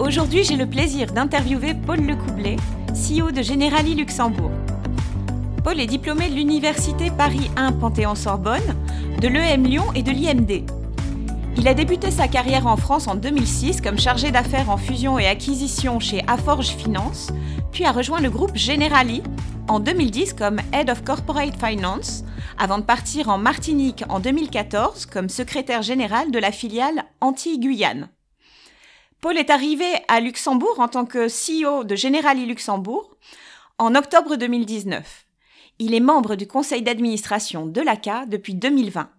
Aujourd'hui, j'ai le plaisir d'interviewer Paul Lecoublet, CEO de Generali Luxembourg. Paul est diplômé de l'Université Paris 1 Panthéon-Sorbonne, de l'EM Lyon et de l'IMD. Il a débuté sa carrière en France en 2006 comme chargé d'affaires en fusion et acquisition chez Aforge Finance, puis a rejoint le groupe Generali en 2010 comme Head of Corporate Finance, avant de partir en Martinique en 2014 comme secrétaire général de la filiale Antilles-Guyane. Paul est arrivé à Luxembourg en tant que CEO de Generali Luxembourg en octobre 2019. Il est membre du conseil d'administration de l'ACA depuis 2020.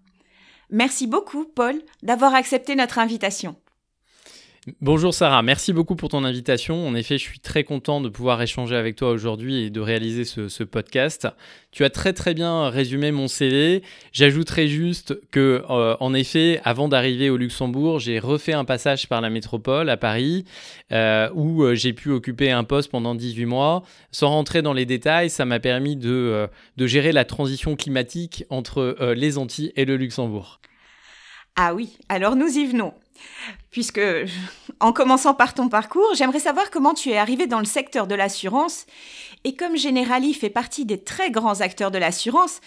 Merci beaucoup, Paul, d'avoir accepté notre invitation. Bonjour Sarah, merci beaucoup pour ton invitation. En effet, je suis très content de pouvoir échanger avec toi aujourd'hui et de réaliser ce, podcast. Tu as très très bien résumé mon CV. J'ajouterai juste que, euh, en effet, avant d'arriver au Luxembourg, j'ai refait un passage par la métropole à Paris euh, où euh, j'ai pu occuper un poste pendant 18 mois. Sans rentrer dans les détails, ça m'a permis de, de gérer la transition climatique entre les Antilles et le Luxembourg. Ah oui, alors nous y venons puisque en commençant par ton parcours, j'aimerais savoir comment tu es arrivé dans le secteur de l'assurance. Et comme Generali fait partie des très grands acteurs de l'assurance,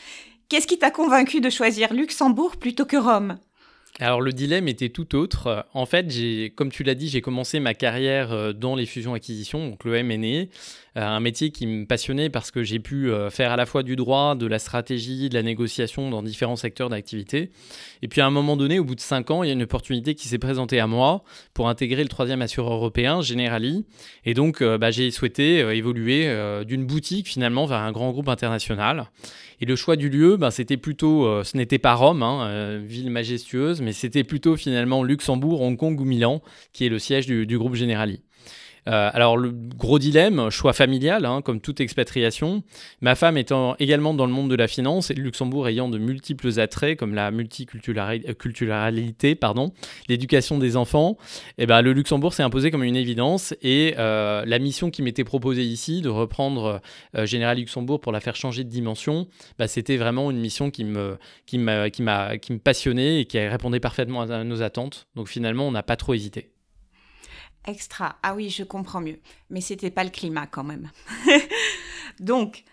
qu'est-ce qui t'a convaincu de choisir Luxembourg plutôt que Rome? Alors le dilemme était tout autre. En fait, comme tu l'as dit, j'ai commencé ma carrière euh, dans les fusions-acquisitions, donc le M&A, euh, un métier qui me passionnait parce que j'ai pu euh, faire à la fois du droit, de la stratégie, de la négociation dans différents secteurs d'activité. Et puis à un moment donné, au bout de cinq ans, il y a une opportunité qui s'est présentée à moi pour intégrer le troisième assureur européen, Generali. Et donc, bah, j'ai souhaité évoluer d'une boutique finalement vers un grand groupe international. Et le choix du lieu, bah, c'était plutôt, ce n'était pas Rome, hein, ville majestueuse, mais c'était plutôt finalement Luxembourg, Hong Kong ou Milan, qui est le siège du, groupe Generali. Euh, alors le gros dilemme, choix familial, hein, comme toute expatriation. Ma femme étant également dans le monde de la finance et le Luxembourg ayant de multiples attraits comme la multiculturalité, euh, pardon, l'éducation des enfants, eh ben, le Luxembourg s'est imposé comme une évidence et euh, la mission qui m'était proposée ici de reprendre Général Luxembourg pour la faire changer de dimension, bah, c'était vraiment une mission qui, qui me passionnait et qui répondait parfaitement à nos attentes. Donc finalement, on n'a pas trop hésité. Extra. Ah oui, je comprends mieux. Mais c'était pas le climat quand même. Donc,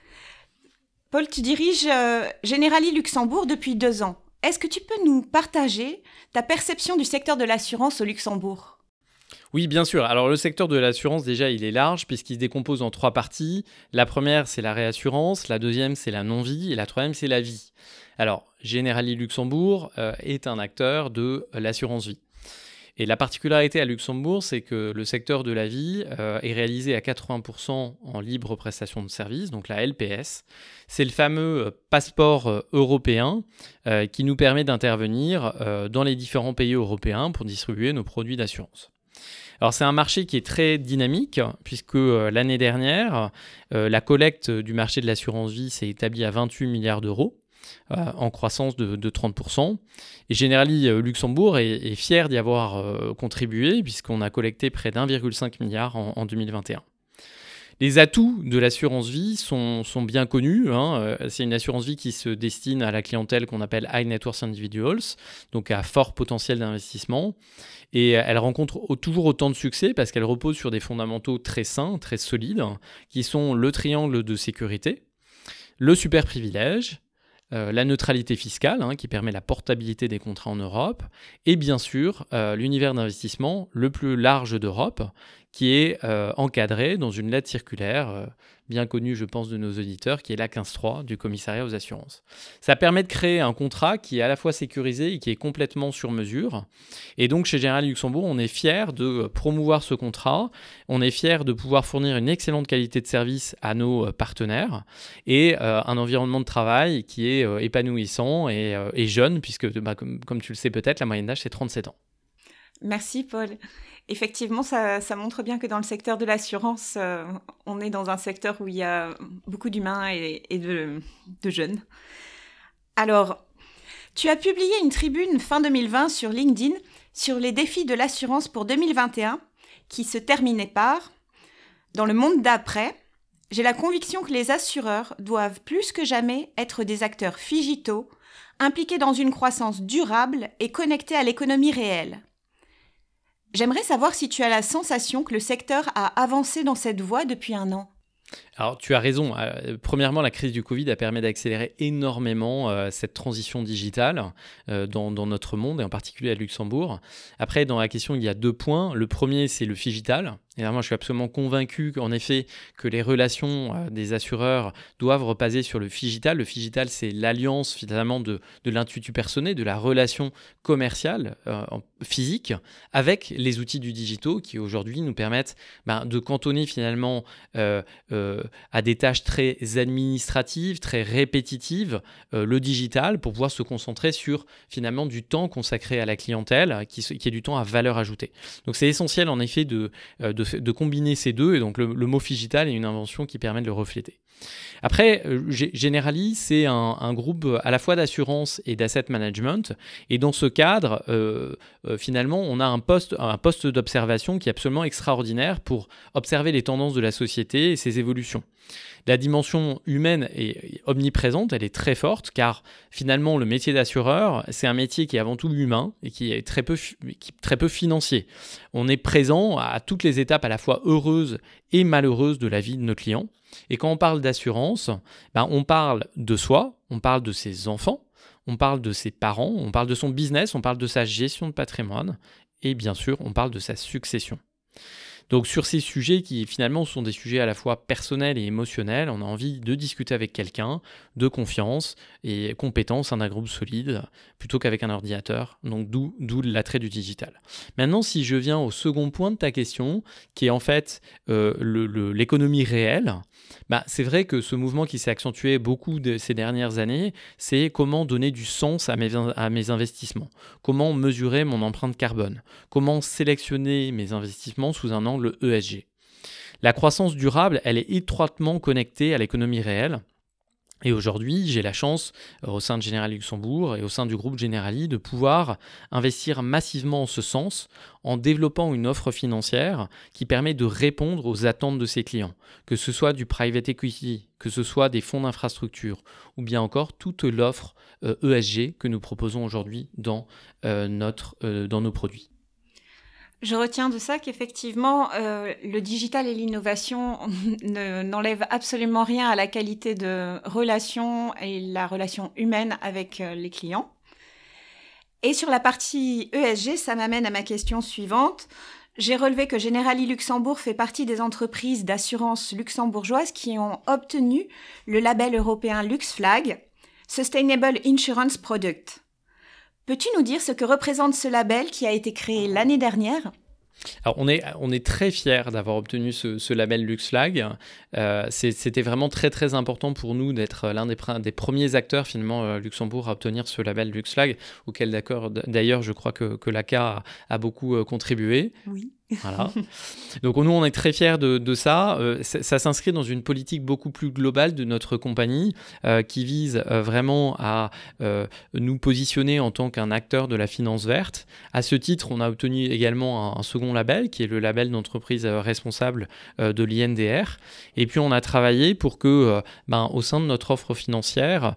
Paul, tu diriges euh, Generali Luxembourg depuis deux ans. Est-ce que tu peux nous partager ta perception du secteur de l'assurance au Luxembourg? Oui, bien sûr. Alors le secteur de l'assurance, déjà, il est large puisqu'il se décompose en trois parties. La première, c'est la réassurance. La deuxième, c'est la non-vie. Et la troisième, c'est la vie. Alors, Generali Luxembourg euh, est un acteur de l'assurance vie. Et la particularité à Luxembourg, c'est que le secteur de la vie euh, est réalisé à 80% en libre prestation de services, donc la LPS. C'est le fameux euh, passeport euh, européen qui nous permet d'intervenir dans les différents pays européens pour distribuer nos produits d'assurance. Alors c'est un marché qui est très dynamique puisque l'année dernière, la collecte du marché de l'assurance vie s'est établie à 28 milliards d'euros. Euh, en croissance de, 30%. Et Generali euh, Luxembourg est, fier d'y avoir euh, contribué puisqu'on a collecté près d'1,5 milliard en, 2021. Les atouts de l'assurance vie sont, bien connus. Hein. C'est une assurance vie qui se destine à la clientèle qu'on appelle High Net Worth Individuals, donc à fort potentiel d'investissement. Et elle rencontre toujours autant de succès parce qu'elle repose sur des fondamentaux très sains, très solides, qui sont le triangle de sécurité, le super privilège, euh, la neutralité fiscale, hein, qui permet la portabilité des contrats en Europe, et bien sûr euh, l'univers d'investissement le plus large d'Europe, qui est euh, encadré dans une lettre circulaire bien connu, je pense, de nos auditeurs, qui est la 15.3 du commissariat aux assurances. Ça permet de créer un contrat qui est à la fois sécurisé et qui est complètement sur mesure. Et donc, chez General Luxembourg, on est fier de promouvoir ce contrat. On est fier de pouvoir fournir une excellente qualité de service à nos partenaires et un environnement de travail qui est euh, épanouissant et, jeune, puisque, bah, comme, tu le sais peut-être, la moyenne d'âge, c'est 37 ans. Merci Paul. Effectivement, ça, montre bien que dans le secteur de l'assurance, euh, on est dans un secteur où il y a beaucoup d'humains et, de, jeunes. Alors, tu as publié une tribune fin 2020 sur LinkedIn sur les défis de l'assurance pour 2021 qui se terminait par Dans le monde d'après, j'ai la conviction que les assureurs doivent plus que jamais être des acteurs figitaux, impliqués dans une croissance durable et connectés à l'économie réelle. J'aimerais savoir si tu as la sensation que le secteur a avancé dans cette voie depuis un an. Alors, tu as raison. Euh, premièrement, la crise du Covid a permis d'accélérer énormément euh, cette transition digitale euh, dans, notre monde et en particulier à Luxembourg. Après, dans la question, il y a deux points. Le premier, c'est le figital. Et moi, je suis absolument convaincu qu'en effet, que les relations des assureurs doivent repasser sur le figital. Le figital, c'est l'alliance finalement de, de l'intuitu personnel, de la relation commerciale physique avec les outils du digito qui aujourd'hui nous permettent ben, de cantonner finalement euh, à des tâches très administratives, très répétitives, euh, le digital, pour pouvoir se concentrer sur finalement du temps consacré à la clientèle, qui, est du temps à valeur ajoutée. Donc c'est essentiel en effet de, euh, de, combiner ces deux, et donc le, mot digital est une invention qui permet de le refléter. Après, Generali, c'est un, groupe à la fois d'assurance et d'asset management. Et dans ce cadre, finalement, on a un poste, un poste d'observation qui est absolument extraordinaire pour observer les tendances de la société et ses évolutions. La dimension humaine est omniprésente, elle est très forte, car finalement le métier d'assureur, c'est un métier qui est avant tout humain et qui est très peu, financier. On est présent à toutes les étapes à la fois heureuses et malheureuses de la vie de nos clients. Et quand on parle d'assurance, ben on parle de soi, on parle de ses enfants, on parle de ses parents, on parle de son business, on parle de sa gestion de patrimoine, et bien sûr, on parle de sa succession. Donc sur ces sujets qui finalement sont des sujets à la fois personnels et émotionnels, on a envie de discuter avec quelqu'un de confiance et compétence, un groupe solide, plutôt qu'avec un ordinateur. Donc d'où, l'attrait du digital. Maintenant, si je viens au second point de ta question, qui est en fait euh, l'économie réelle, bah, c'est vrai que ce mouvement qui s'est accentué beaucoup ces dernières années, c'est comment donner du sens à mes investissements, comment mesurer mon empreinte carbone, comment sélectionner mes investissements sous un angle ESG. La croissance durable, elle est étroitement connectée à l'économie réelle. Et aujourd'hui, j'ai la chance, euh, au sein de Generali Luxembourg et au sein du groupe Generali, de pouvoir investir massivement en ce sens, en développant une offre financière qui permet de répondre aux attentes de ses clients, que ce soit du private equity, que ce soit des fonds d'infrastructure, ou bien encore toute l'offre ESG euh, e que nous proposons aujourd'hui dans, euh, dans nos produits. Je retiens de ça qu'effectivement, euh, le digital et l'innovation n'enlèvent absolument rien à la qualité de relation et la relation humaine avec euh, les clients. Et sur la partie ESG, ça m'amène à ma question suivante. J'ai relevé que Generali Luxembourg fait partie des entreprises d'assurance luxembourgeoises qui ont obtenu le label européen LuxFlag, Sustainable Insurance Product. Peux-tu nous dire ce que représente ce label qui a été créé l'année dernière? Alors on est, on est très fiers d'avoir obtenu ce, label LuxFlag. Euh, C'était vraiment très très important pour nous d'être l'un des, des, premiers acteurs finalement euh, Luxembourg à obtenir ce label LuxFlag, auquel d'ailleurs je crois que, que l'ACA a, a, beaucoup euh, contribué. Oui. Voilà. Donc nous, on est très fiers de, ça. Euh, ça, s'inscrit dans une politique beaucoup plus globale de notre compagnie euh, qui vise euh, vraiment à nous positionner en tant qu'un acteur de la finance verte. À ce titre, on a obtenu également un, second label qui est le label d'entreprise responsable de l'INDR. Et puis on a travaillé pour que, ben, au sein de notre offre financière,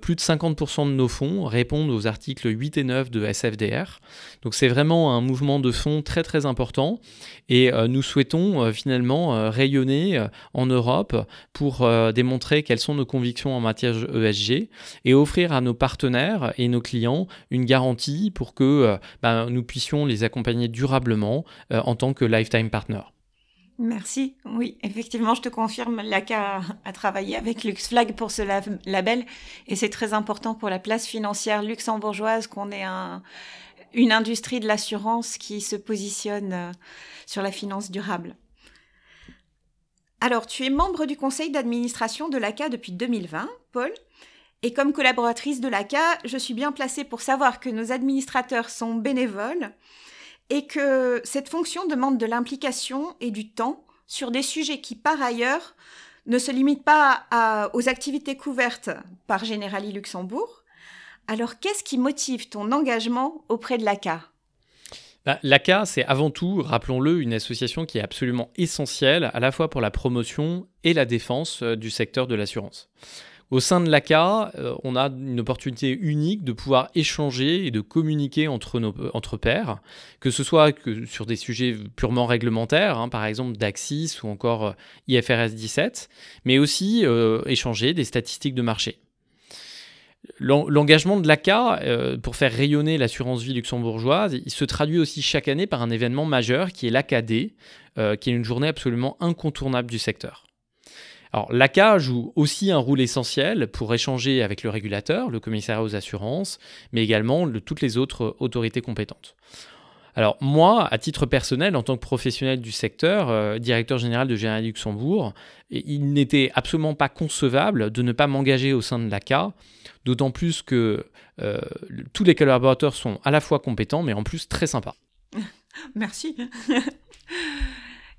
plus de 50% de nos fonds répondent aux articles 8 et 9 de SFDR. Donc c'est vraiment un mouvement de fonds très très important et euh, nous souhaitons euh, finalement euh, rayonner en Europe pour démontrer quelles sont nos convictions en matière ESG et offrir à nos partenaires et nos clients une garantie pour que ben, nous puissions les accompagner durablement en tant que lifetime partner. Merci. Oui, effectivement, je te confirme, l'ACA a travaillé avec LuxFlag pour ce label et c'est très important pour la place financière luxembourgeoise qu'on ait un, une industrie de l'assurance qui se positionne euh, sur la finance durable. Alors, tu es membre du conseil d'administration de l'ACA depuis 2020, Paul, et comme collaboratrice de l'ACA, je suis bien placée pour savoir que nos administrateurs sont bénévoles et que cette fonction demande de l'implication et du temps sur des sujets qui, par ailleurs, ne se limitent pas aux activités couvertes par Generali Luxembourg. Alors, qu'est-ce qui motive ton engagement auprès de l'ACA bah, L'ACA, c'est avant tout, rappelons-le, une association qui est absolument essentielle à la fois pour la promotion et la défense euh, du secteur de l'assurance. Au sein de l'ACA, euh, on a une opportunité unique de pouvoir échanger et de communiquer entre, euh, pairs, que ce soit sur des sujets purement réglementaires, hein, par exemple d'Axis ou encore IFRS 17, mais aussi échanger des statistiques de marché. L'engagement de l'ACA pour faire rayonner l'assurance vie luxembourgeoise, il se traduit aussi chaque année par un événement majeur qui est l'ACAD, qui est une journée absolument incontournable du secteur. Alors l'ACA joue aussi un rôle essentiel pour échanger avec le régulateur, le commissariat aux assurances, mais également toutes les autres autorités compétentes. Alors moi, à titre personnel, en tant que professionnel du secteur, euh, directeur général de Général Luxembourg, il n'était absolument pas concevable de ne pas m'engager au sein de l'ACA, d'autant plus que euh, tous les collaborateurs sont à la fois compétents, mais en plus très sympas. Merci.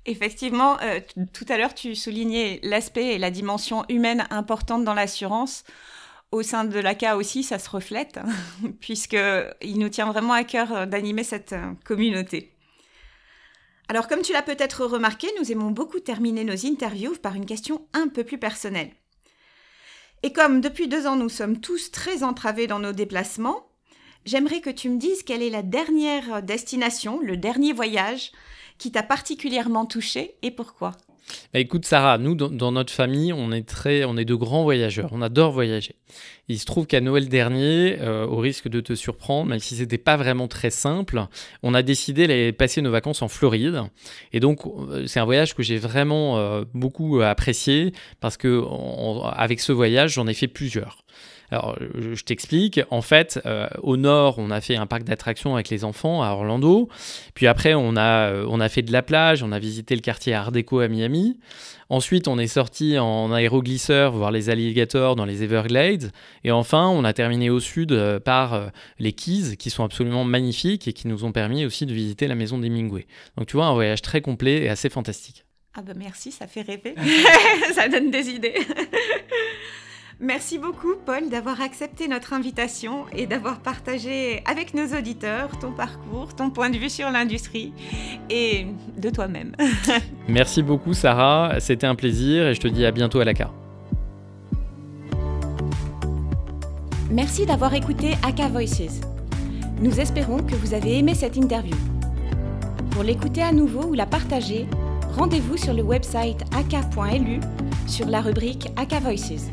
Effectivement, euh, tout à l'heure, tu soulignais l'aspect et la dimension humaine importante dans l'assurance. Au sein de l'ACA aussi, ça se reflète, puisqu'il nous tient vraiment à cœur euh, d'animer cette euh, communauté. Alors, comme tu l'as peut-être remarqué, nous aimons beaucoup terminer nos interviews par une question un peu plus personnelle. Et comme depuis deux ans, nous sommes tous très entravés dans nos déplacements, j'aimerais que tu me dises quelle est la dernière destination, le dernier voyage qui t'a particulièrement touché et pourquoi? Bah écoute Sarah, nous dans, notre famille, on est très, on est de grands voyageurs, on adore voyager. Il se trouve qu'à Noël dernier, euh, au risque de te surprendre, même si c'était pas vraiment très simple, on a décidé d'aller passer nos vacances en Floride. Et donc euh, c'est un voyage que j'ai vraiment euh, beaucoup apprécié parce que avec ce voyage, j'en ai fait plusieurs. Alors, je t'explique. En fait, euh, au nord, on a fait un parc d'attractions avec les enfants à Orlando. Puis après, on a, euh, on a fait de la plage, on a visité le quartier Art Deco à Miami. Ensuite, on est sorti en aéroglisseur voir les alligators dans les Everglades. Et enfin, on a terminé au sud euh, par les Keys, qui sont absolument magnifiques et qui nous ont permis aussi de visiter la maison d'Hemingway. Donc, tu vois, un voyage très complet et assez fantastique. Ah bah merci, ça fait rêver. ça donne des idées. Merci beaucoup, Paul, d'avoir accepté notre invitation et d'avoir partagé avec nos auditeurs ton parcours, ton point de vue sur l'industrie et de toi-même. Merci beaucoup, Sarah. C'était un plaisir et je te dis à bientôt à la carte. Merci d'avoir écouté Aka Voices. Nous espérons que vous avez aimé cette interview. Pour l'écouter à nouveau ou la partager, rendez-vous sur le website aka.lu sur la rubrique Aka Voices.